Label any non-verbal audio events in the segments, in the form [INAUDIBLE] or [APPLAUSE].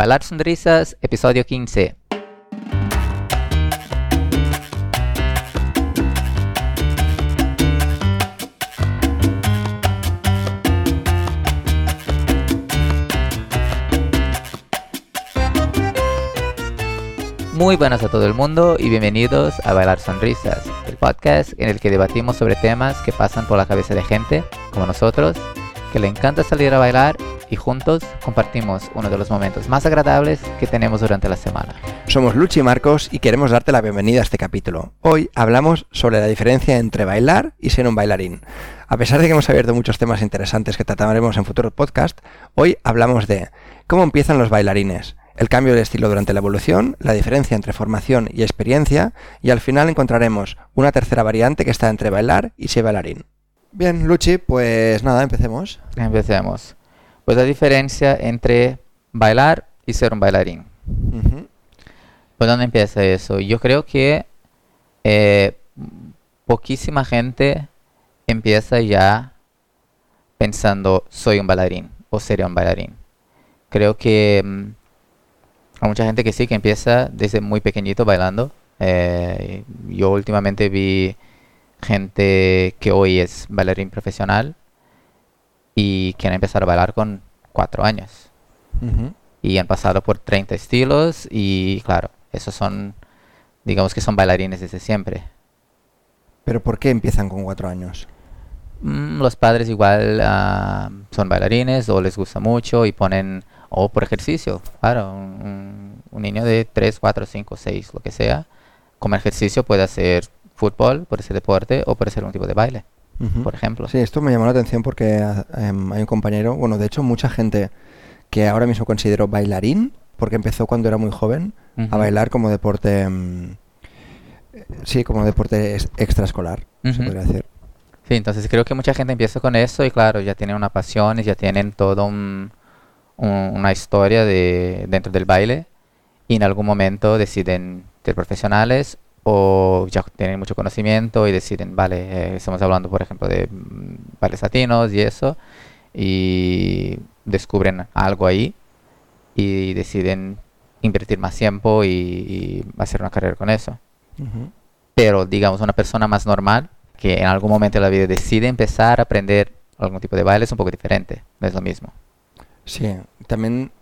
Bailar Sonrisas, episodio 15. Muy buenas a todo el mundo y bienvenidos a Bailar Sonrisas, el podcast en el que debatimos sobre temas que pasan por la cabeza de gente, como nosotros, que le encanta salir a bailar y juntos compartimos uno de los momentos más agradables que tenemos durante la semana. Somos Luchi y Marcos y queremos darte la bienvenida a este capítulo. Hoy hablamos sobre la diferencia entre bailar y ser un bailarín. A pesar de que hemos abierto muchos temas interesantes que trataremos en futuros podcasts, hoy hablamos de cómo empiezan los bailarines, el cambio de estilo durante la evolución, la diferencia entre formación y experiencia, y al final encontraremos una tercera variante que está entre bailar y ser bailarín. Bien, Luchi, pues nada, empecemos. Empecemos. Pues la diferencia entre bailar y ser un bailarín. ¿Por dónde empieza eso? Yo creo que eh, poquísima gente empieza ya pensando soy un bailarín o sería un bailarín. Creo que mm, hay mucha gente que sí, que empieza desde muy pequeñito bailando. Eh, yo últimamente vi gente que hoy es bailarín profesional y quieren empezar a bailar con cuatro años. Y han pasado por 30 estilos y claro, esos son, digamos que son bailarines desde siempre. ¿Pero por qué empiezan con cuatro años? Mm, los padres igual ah, son bailarines o les gusta mucho y ponen o por ejercicio, claro, un, niño de 3, 4, 5, 6, lo que sea, como ejercicio puede hacer fútbol, puede ser deporte o puede ser un tipo de baile, por ejemplo. Sí, esto me llamó la atención porque em, hay un compañero, bueno, de hecho mucha gente que ahora mismo considero bailarín, porque empezó cuando era muy joven a bailar como deporte, em, sí, como deporte extraescolar, se podría decir. Sí, entonces creo que mucha gente empieza con eso y claro, ya tienen una pasión y ya tienen todo un una historia de, dentro del baile y en algún momento deciden ser profesionales o ya tienen mucho conocimiento y deciden, vale, eh, estamos hablando por ejemplo de mm, bailes latinos y eso, y descubren algo ahí y deciden invertir más tiempo y, hacer una carrera con eso. Pero digamos, una persona más normal que en algún momento de la vida decide empezar a aprender algún tipo de baile es un poco diferente, no es lo mismo. Sí, también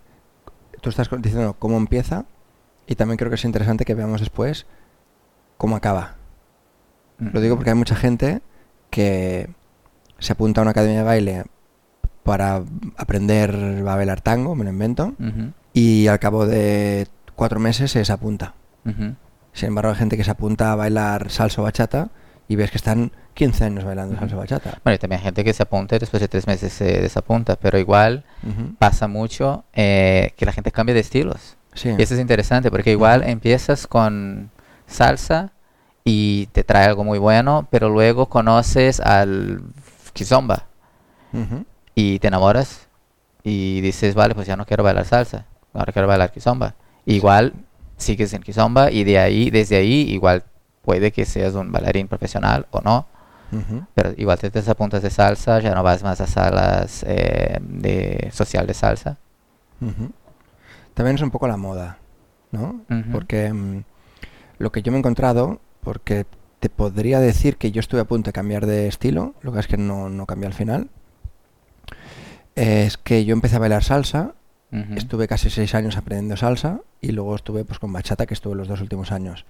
tú estás diciendo cómo empieza y también creo que es interesante que veamos después cómo acaba. Lo digo porque hay mucha gente que se apunta a una academia de baile para aprender a bailar tango, me lo invento, y al cabo de cuatro meses se desapunta. Sin embargo, hay gente que se apunta a bailar salsa o bachata y ves que están 15 años bailando salsa bachata. Bueno, y también hay gente que se apunta y después de tres meses se desapunta, pero igual pasa mucho eh, que la gente cambia de estilos. Sí. Y eso es interesante porque igual empiezas con salsa y te trae algo muy bueno, pero luego conoces al kizomba y te enamoras y dices, vale, pues ya no quiero bailar salsa, ahora quiero bailar kizomba. Igual sigues en kizomba y de ahí, desde ahí, igual puede que seas un bailarín profesional o no. Pero igual te desapuntas de salsa, ya no vas más a salas eh, de social de salsa. También es un poco la moda, ¿no? Porque mm, lo que yo me he encontrado, porque te podría decir que yo estuve a punto de cambiar de estilo, lo que es que no, no cambié al final, es que yo empecé a bailar salsa, estuve casi seis años aprendiendo salsa y luego estuve pues con bachata, que estuve los dos últimos años.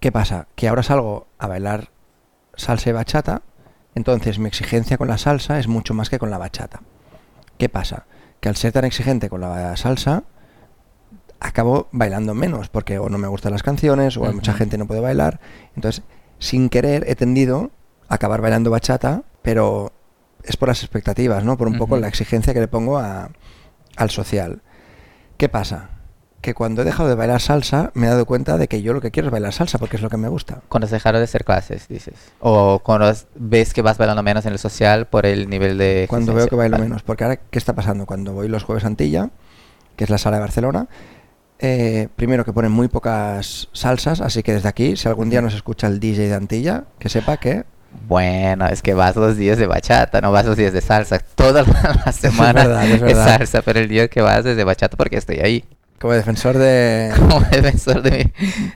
¿Qué pasa? Que ahora salgo a bailar salsa y bachata, entonces mi exigencia con la salsa es mucho más que con la bachata. ¿Qué pasa? Que al ser tan exigente con la salsa, acabo bailando menos, porque o no me gustan las canciones, o hay mucha gente no puede bailar. Entonces, sin querer, he tendido a acabar bailando bachata, pero es por las expectativas, ¿no? Por un poco la exigencia que le pongo a, al social. ¿Qué pasa? que cuando he dejado de bailar salsa me he dado cuenta de que yo lo que quiero es bailar salsa porque es lo que me gusta. Cuando has dejado de hacer clases, dices. O cuando ves que vas bailando menos en el social por el nivel de... Cuando veo que bailo menos. Porque ahora, ¿qué está pasando? Cuando voy los jueves a Antilla, que es la sala de Barcelona, eh, primero que ponen muy pocas salsas, así que desde aquí, si algún día nos escucha el DJ de Antilla, que sepa que Bueno, es que vas los días de bachata, no vas los días de salsa. Toda la [LAUGHS] semana es, salsa, pero el día que vas es de bachata porque estoy ahí. Como defensor de... [LAUGHS] Como defensor de mi,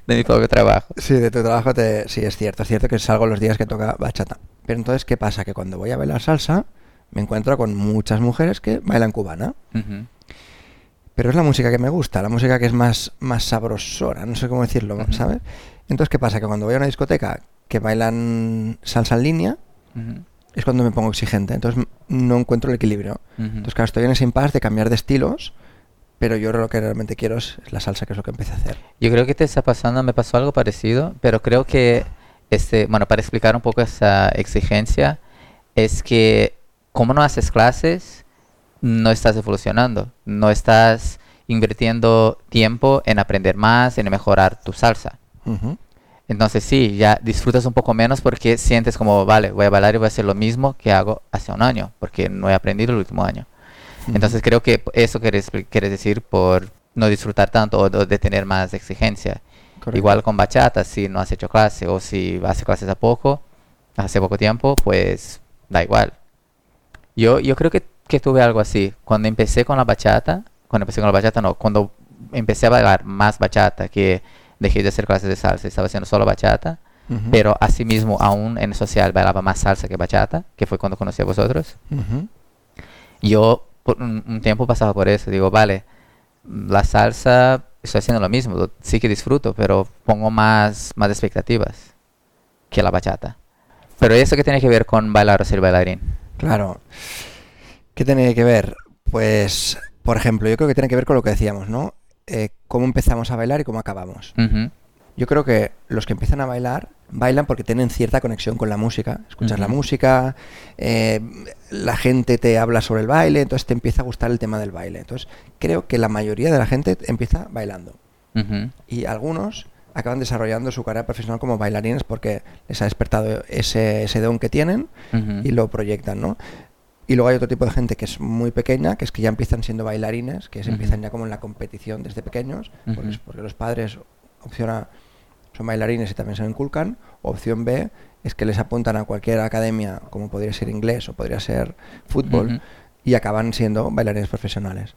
de mi propio trabajo. Sí, de tu trabajo, te... sí, es cierto. Es cierto que salgo los días que toca bachata. Pero entonces, ¿qué pasa? Que cuando voy a bailar salsa, me encuentro con muchas mujeres que bailan cubana. Pero es la música que me gusta, la música que es más, más sabrosora, no sé cómo decirlo, ¿sabes? Entonces, ¿qué pasa? Que cuando voy a una discoteca que bailan salsa en línea, es cuando me pongo exigente. Entonces, no encuentro el equilibrio. Entonces, claro, estoy en ese impasse de cambiar de estilos pero yo lo que realmente quiero es, la salsa, que es lo que empecé a hacer. Yo creo que te está pasando, me pasó algo parecido, pero creo que, este, bueno, para explicar un poco esa exigencia, es que como no haces clases, no estás evolucionando, no estás invirtiendo tiempo en aprender más, en mejorar tu salsa. Entonces sí, ya disfrutas un poco menos porque sientes como, vale, voy a bailar y voy a hacer lo mismo que hago hace un año, porque no he aprendido el último año. Entonces creo que eso quieres, decir por no disfrutar tanto o de tener más exigencia. Igual con bachata, si no has hecho clase o si haces clases a poco, hace poco tiempo, pues da igual. Yo, yo creo que, que tuve algo así. Cuando empecé con la bachata, cuando empecé con la bachata, no, cuando empecé a bailar más bachata, que dejé de hacer clases de salsa, estaba haciendo solo bachata, pero asimismo aún en social bailaba más salsa que bachata, que fue cuando conocí a vosotros. Yo un, tiempo pasaba por eso. Digo, vale, la salsa, estoy haciendo lo mismo, sí que disfruto, pero pongo más, más expectativas que la bachata. Pero eso que tiene que ver con bailar o ser bailarín. Claro. ¿Qué tiene que ver? Pues, por ejemplo, yo creo que tiene que ver con lo que decíamos, ¿no? Eh, cómo empezamos a bailar y cómo acabamos. Yo creo que los que empiezan a bailar bailan porque tienen cierta conexión con la música. Escuchas la música, eh, la gente te habla sobre el baile, entonces te empieza a gustar el tema del baile. Entonces creo que la mayoría de la gente empieza bailando. Y algunos acaban desarrollando su carrera profesional como bailarines porque les ha despertado ese, ese don que tienen y lo proyectan, ¿no? Y luego hay otro tipo de gente que es muy pequeña, que es que ya empiezan siendo bailarines, que se empiezan ya como en la competición desde pequeños, porque, porque, los padres opcionan son bailarines y también se lo inculcan. Opción B es que les apuntan a cualquier academia, como podría ser inglés o podría ser fútbol, y acaban siendo bailarines profesionales.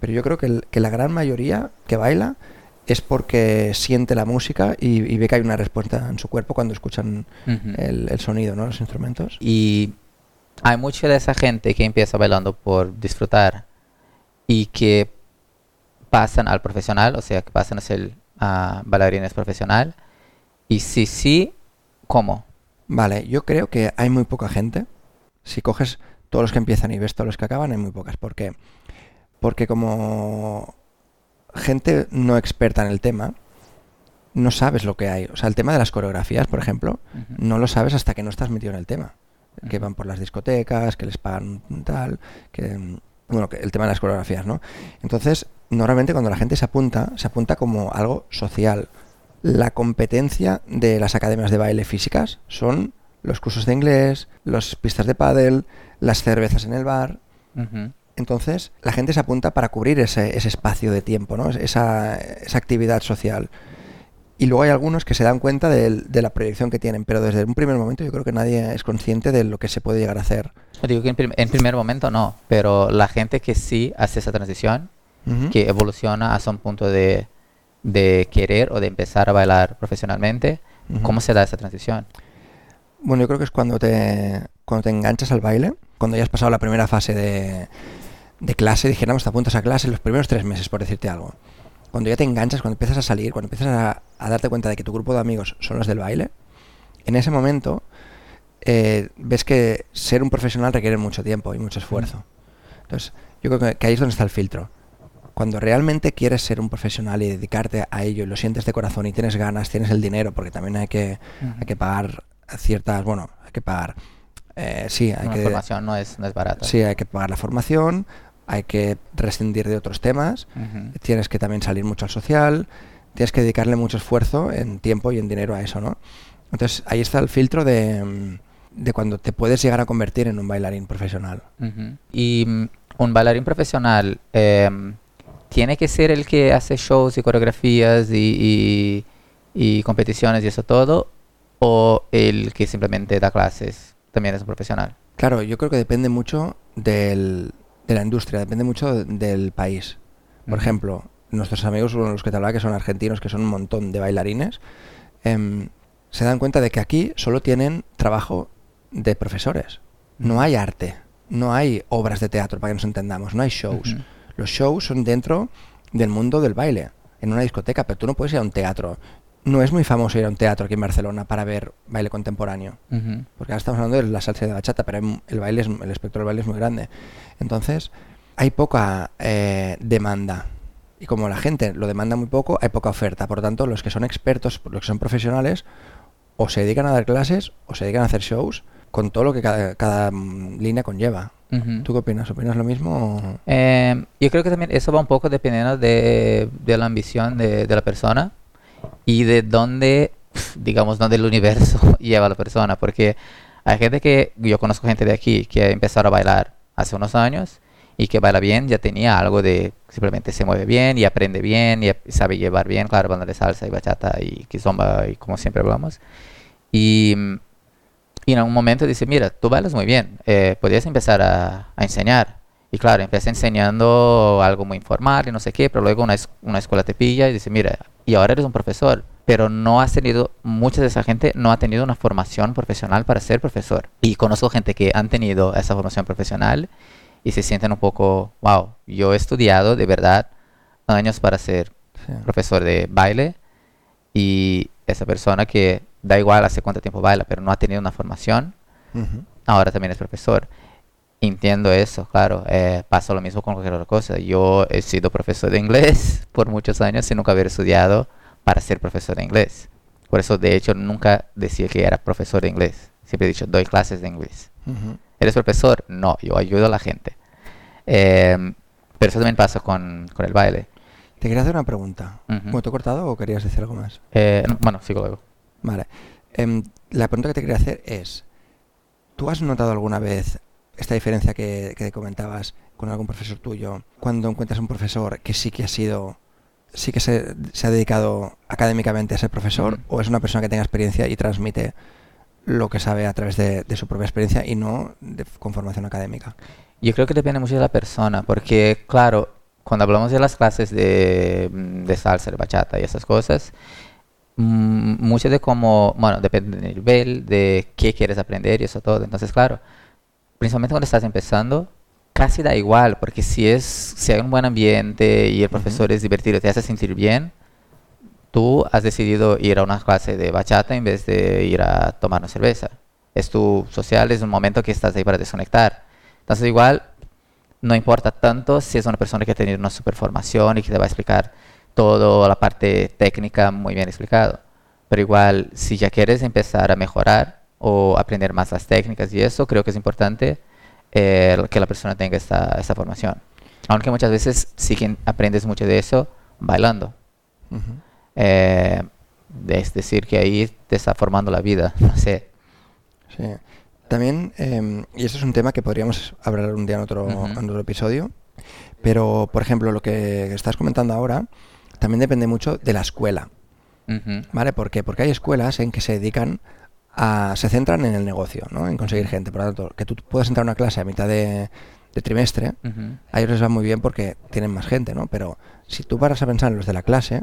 Pero yo creo que, la gran mayoría que baila es porque siente la música y, ve que hay una respuesta en su cuerpo cuando escuchan el, sonido, ¿no? los instrumentos. Y hay mucha de esa gente que empieza bailando por disfrutar y que pasan al profesional, o sea, que pasan a ser a bailarines profesional? Y si sí, ¿cómo? Vale, yo creo que hay muy poca gente. Si coges todos los que empiezan y ves todos los que acaban, hay muy pocas. ¿Por qué? Porque como gente no experta en el tema, no sabes lo que hay. O sea, el tema de las coreografías, por ejemplo, no lo sabes hasta que no estás metido en el tema. Que van por las discotecas, que les pagan tal, que bueno, el tema de las coreografías, ¿no? Entonces, normalmente cuando la gente se apunta, se apunta como algo social. La competencia de las academias de baile físicas son los cursos de inglés, las pistas de pádel, las cervezas en el bar. Entonces, la gente se apunta para cubrir ese, espacio de tiempo, ¿no? Esa, esa, actividad social. Y luego hay algunos que se dan cuenta de, la proyección que tienen, pero desde un primer momento yo creo que nadie es consciente de lo que se puede llegar a hacer. Digo que en, primer momento no, pero la gente que sí hace esa transición, que evoluciona hasta un punto de, querer o de empezar a bailar profesionalmente, ¿cómo se da esa transición? Bueno, yo creo que es cuando te, cuando te enganchas al baile, cuando ya has pasado la primera fase de, de clase, dijéramos, te apuntas a clase los primeros tres meses, por decirte algo. Cuando ya te enganchas, cuando empiezas a salir, cuando empiezas a, a darte cuenta de que tu grupo de amigos son los del baile, en ese momento eh, ves que ser un profesional requiere mucho tiempo y mucho esfuerzo. Entonces, yo creo que, ahí es donde está el filtro. Cuando realmente quieres ser un profesional y dedicarte a ello y lo sientes de corazón y tienes ganas, tienes el dinero, porque también hay que, hay que pagar ciertas, bueno, hay que pagar. Eh, sí, hay que, la formación no es, no es barata. Sí, hay que pagar la formación, hay que rescindir de otros temas, tienes que también salir mucho al social, tienes que dedicarle mucho esfuerzo en tiempo y en dinero a eso, ¿no? Entonces ahí está el filtro de, de cuando te puedes llegar a convertir en un bailarín profesional. Y mm, un bailarín profesional em, tiene que ser el que hace shows y coreografías y, y, competiciones y eso todo, o el que simplemente da clases también es un profesional? Claro, yo creo que depende mucho del, de la industria, depende mucho del país. Por ejemplo, nuestros amigos, los que te hablaba, que son argentinos, que son un montón de bailarines, em, se dan cuenta de que aquí solo tienen trabajo de profesores. No hay arte, no hay obras de teatro, para que nos entendamos, no hay shows. Los shows son dentro del mundo del baile, en una discoteca, pero tú no puedes ir a un teatro. No es muy famoso ir a un teatro aquí en Barcelona para ver baile contemporáneo. Porque ahora estamos hablando de la salsa de bachata, pero el baile es, el espectro del baile es muy grande. Entonces, hay poca eh, demanda. Y como la gente lo demanda muy poco, hay poca oferta. Por lo tanto, los que son expertos, los que son profesionales, o se dedican a dar clases o se dedican a hacer shows con todo lo que cada, mm, línea conlleva. ¿Tú qué opinas? ¿Opinas lo mismo? Em, yo creo que también eso va un poco dependiendo de, la ambición de, la persona y de dónde, digamos, dónde el universo [LAUGHS] lleva a la persona. Porque hay gente que, yo conozco gente de aquí que empezaron a bailar hace unos años y que baila bien, ya tenía algo de simplemente se mueve bien y aprende bien y sabe llevar bien, claro, banda de salsa y bachata y kizomba y como siempre hablamos. Y, y en un momento dice, mira, tú bailas muy bien, eh, podrías empezar a, a, enseñar. Y claro, empieza enseñando algo muy informal y no sé qué, pero luego una, una escuela te pilla y dice, mira, y ahora eres un profesor, pero no has tenido, mucha de esa gente no ha tenido una formación profesional para ser profesor. Y conozco gente que han tenido esa formación profesional y se sienten un poco, wow, yo he estudiado de verdad años para ser profesor de baile y esa persona que da igual hace cuánto tiempo baila, pero no ha tenido una formación, ahora también es profesor. Entiendo eso, claro. Eh, pasa lo mismo con cualquier otra cosa. Yo he sido profesor de inglés [LAUGHS] por muchos años sin nunca haber estudiado para ser profesor de inglés. Por eso, de hecho, nunca decía que era profesor de inglés. Siempre he dicho, doy clases de inglés. ¿Eres profesor? No, yo ayudo a la gente. Em, pero eso también pasa con, con, el baile. Te quería hacer una pregunta. ¿Me te he cortado o querías decir algo más? Eh, bueno, sigo luego. Vale. Em, la pregunta que te quería hacer es, ¿tú has notado alguna vez esta diferencia que, que comentabas con algún profesor tuyo, cuando encuentras un profesor que sí que ha sido sí que se, se, ha dedicado académicamente a ser profesor o es una persona que tenga experiencia y transmite lo que sabe a través de, su propia experiencia y no de, con formación académica? Yo creo que depende mucho de la persona, porque claro, cuando hablamos de las clases de, de salsa, de bachata y esas cosas, mmm, mucho de cómo, bueno, depende del nivel, de qué quieres aprender y eso todo. Entonces, claro, principalmente cuando estás empezando, casi da igual, porque si es si hay un buen ambiente y el profesor es divertido, te hace sentir bien, tú has decidido ir a una clase de bachata en vez de ir a tomar una cerveza. Es tu social, es un momento que estás ahí para desconectar. Entonces igual no importa tanto si es una persona que ha tenido una super formación y que te va a explicar toda la parte técnica muy bien explicado. Pero igual, si ya quieres empezar a mejorar o aprender más las técnicas y eso, creo que es importante eh, que la persona tenga esta, esta, formación. Aunque muchas veces sí que aprendes mucho de eso bailando. Eh, es decir, que ahí te está formando la vida, [LAUGHS] no sé. Sí. También, em, y eso es un tema que podríamos hablar un día en otro, en otro episodio, pero, por ejemplo, lo que estás comentando ahora también depende mucho de la escuela. ¿Vale? ¿Por qué? Porque hay escuelas en que se dedican a... se centran en el negocio, ¿no? En conseguir gente. Por lo tanto, que tú puedas entrar a una clase a mitad de, trimestre, a ellos les va muy bien porque tienen más gente, ¿no? Pero si tú paras a pensar en los de la clase,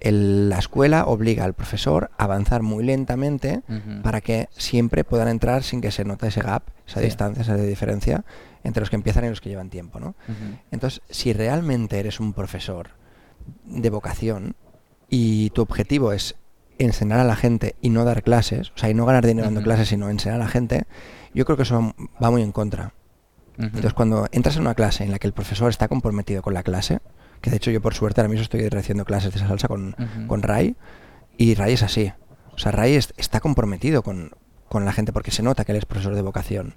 la escuela obliga al profesor a avanzar muy lentamente para que siempre puedan entrar sin que se note ese gap, esa distancia, esa diferencia entre los que empiezan y los que llevan tiempo. ¿no? Entonces, si realmente eres un profesor de vocación y tu objetivo es enseñar a la gente y no dar clases, o sea, y no ganar dinero dando clases, sino enseñar a la gente, yo creo que eso va muy en contra. Entonces, cuando entras en una clase en la que el profesor está comprometido con la clase, que de hecho yo por suerte ahora mismo estoy recibiendo clases de esa salsa con, con Ray, y Ray es así. O sea, Ray está comprometido con, la gente porque se nota que él es profesor de vocación.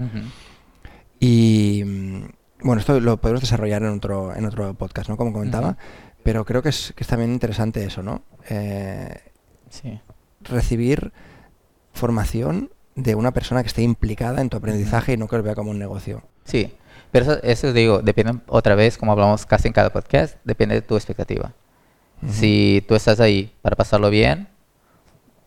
Y mm, bueno, esto lo podemos desarrollar en otro, en otro podcast, ¿no? Como comentaba, pero creo que es, que es también interesante eso, ¿no? Eh, sí. Recibir formación de una persona que esté implicada en tu aprendizaje y no que lo vea como un negocio. Sí, pero eso, eso digo, depende otra vez, como hablamos casi en cada podcast, depende de tu expectativa. Si tú estás ahí para pasarlo bien,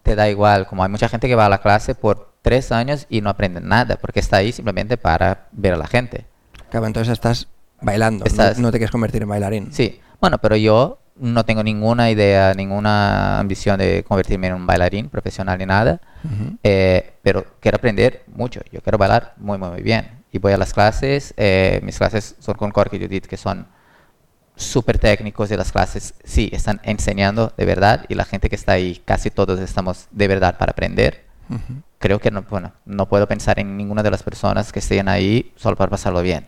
te da igual, como hay mucha gente que va a la clase por tres años y no aprende nada, porque está ahí simplemente para ver a la gente. Claro, entonces estás bailando, no, te quieres convertir en bailarín. Sí, bueno, pero yo no tengo ninguna idea, ninguna ambición de convertirme en un bailarín profesional ni nada, eh, pero quiero aprender mucho, yo quiero bailar muy, muy, muy bien. Y voy a las clases, eh, mis clases son con Corky y Judith, que son súper técnicos de las clases, sí, están enseñando de verdad y la gente que está ahí, casi todos estamos de verdad para aprender. Creo que no, bueno, no puedo pensar en ninguna de las personas que estén ahí solo para pasarlo bien,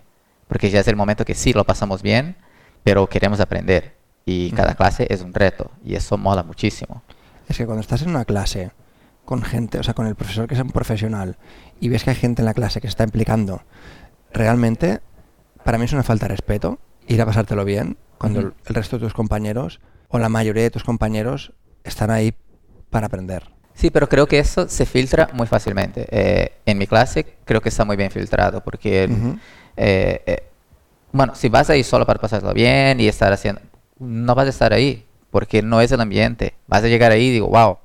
porque ya es el momento que sí lo pasamos bien, pero queremos aprender y cada clase es un reto y eso mola muchísimo. Es que cuando estás en una clase con gente, o sea, con el profesor que es un profesional y ves que hay gente en la clase que se está implicando, realmente para mí es una falta de respeto ir a pasártelo bien cuando el resto de tus compañeros o la mayoría de tus compañeros están ahí para aprender. Sí, pero creo que eso se filtra muy fácilmente. Eh, en mi clase creo que está muy bien filtrado porque, eh, eh, bueno, si vas ahí solo para pasarlo bien y estar haciendo, no vas a estar ahí porque no es el ambiente. Vas a llegar ahí y digo, wow,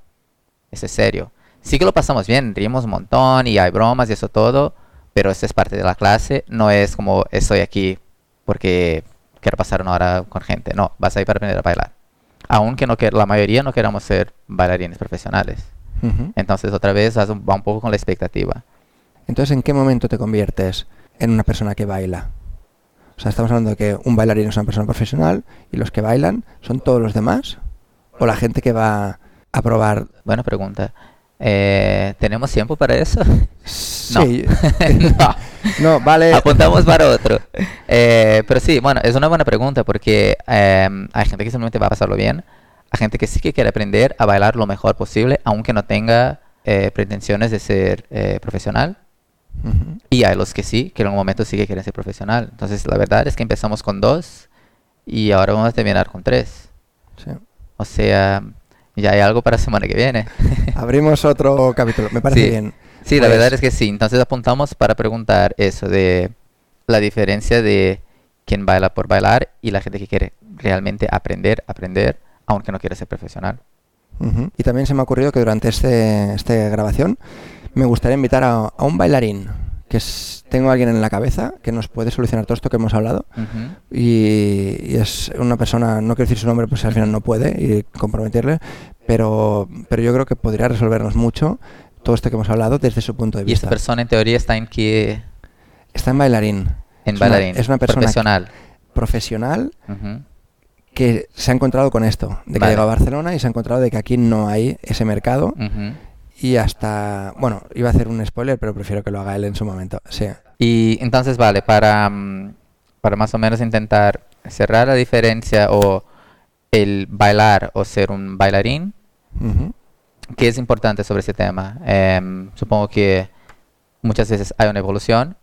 es serio. Sí que lo pasamos bien, rimos un montón y hay bromas y eso todo, pero eso es parte de la clase, no es como estoy aquí porque quiero pasar una hora con gente. No, vas a ir para aprender a bailar. Aunque no que la mayoría no queramos ser bailarines profesionales. Entonces otra vez va un poco con la expectativa. Entonces, ¿en qué momento te conviertes en una persona que baila? O sea, estamos hablando de que un bailarín es una persona profesional y los que bailan son todos los demás o la gente que va a probar. Buena pregunta. Eh, ¿Tenemos tiempo para eso? Sí. no. [LAUGHS] [LAUGHS] no. vale. Apuntamos para otro. Eh, pero sí, bueno, es una buena pregunta porque em, hay gente que simplemente va a pasarlo bien. Hay gente que sí que quiere aprender a bailar lo mejor posible, aunque no tenga eh, pretensiones de ser profesional. Y hay los que sí, que en un momento sí que quieren ser profesional. Entonces, la verdad es que empezamos con dos y ahora vamos a terminar con tres. Sí. O sea, ya hay algo para la semana que viene. [LAUGHS] Abrimos otro capítulo, me parece bien. Sí, la pues verdad es que sí. Entonces apuntamos para preguntar eso de la diferencia de quien baila por bailar y la gente que quiere realmente aprender, aprender, aunque no quiere ser profesional. Y también se me ha ocurrido que durante este, esta grabación me gustaría invitar a, un bailarín que tengo a alguien en la cabeza que nos puede solucionar todo esto que hemos hablado y, es una persona, no quiero decir su nombre pues al final no puede y comprometerle, pero, pero yo creo que podría resolvernos mucho todo esto que hemos hablado desde su punto de vista. ¿Y esta persona en teoría está en qué? Está en bailarín. En bailarín. es una persona profesional. profesional que se ha encontrado con esto, de que llegado a Barcelona y se ha encontrado de que aquí no hay ese mercado y hasta, bueno, iba a hacer un spoiler, pero prefiero que lo haga él en su momento. Sí. Y entonces, vale, para, mm, para más o menos intentar cerrar la diferencia o el bailar o ser un bailarín, ¿qué es importante sobre ese tema? Em, supongo que muchas veces hay una evolución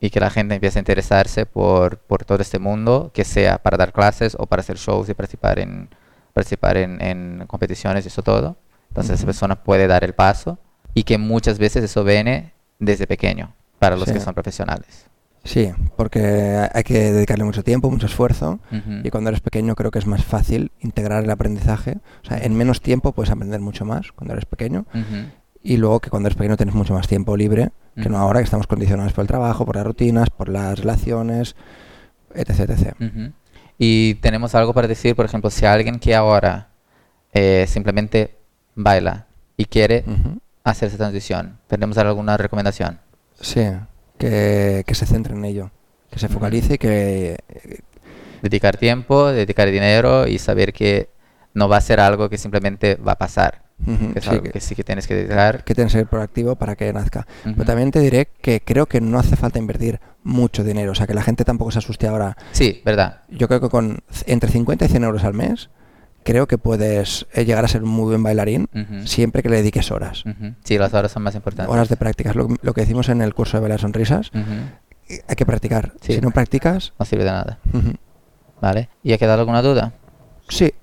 y que la gente empieza a interesarse por, por todo este mundo, que sea para dar clases o para hacer shows y participar en, participar en, en competiciones y eso todo. Entonces esa persona puede dar el paso y que muchas veces eso viene desde pequeño para los que son profesionales. Sí, porque hay que dedicarle mucho tiempo, mucho esfuerzo y cuando eres pequeño creo que es más fácil integrar el aprendizaje. O sea, en menos tiempo puedes aprender mucho más cuando eres pequeño y luego que cuando eres pequeño tienes mucho más tiempo libre que no ahora que estamos condicionados por el trabajo, por las rutinas, por las relaciones, etc. etc. Y tenemos algo para decir, por ejemplo, si alguien que ahora eh, simplemente baila y quiere hacer esa transición, ¿tenemos alguna recomendación? Sí, que, se centre en ello, que se focalice y que... Dedicar tiempo, dedicar dinero y saber que no va a ser algo que simplemente va a pasar. que es algo que, sí que tienes que dedicar. Que tienes que ser proactivo para que nazca. Pero también te diré que creo que no hace falta invertir mucho dinero. O sea, que la gente tampoco se asuste ahora. Sí, verdad. Yo creo que con entre 50 y 100 euros al mes creo que puedes eh, llegar a ser un muy buen bailarín siempre que le dediques horas. Sí, las horas son más importantes. Horas de práctica. Lo, lo que decimos en el curso de bailar sonrisas. Hay que practicar. Si no practicas... No sirve de nada. Vale. ¿Y ha quedado alguna duda? Sí.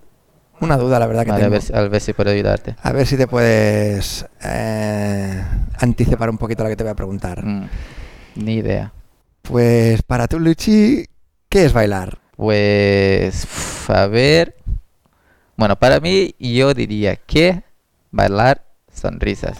Una duda, la verdad que tengo. A ver, si puedo ayudarte. A ver si te puedes eh, anticipar un poquito lo que te voy a preguntar. Mm, ni idea. Pues para tú, Luchi, ¿qué es bailar? Pues, a ver, bueno, para mí yo diría que bailar sonrisas.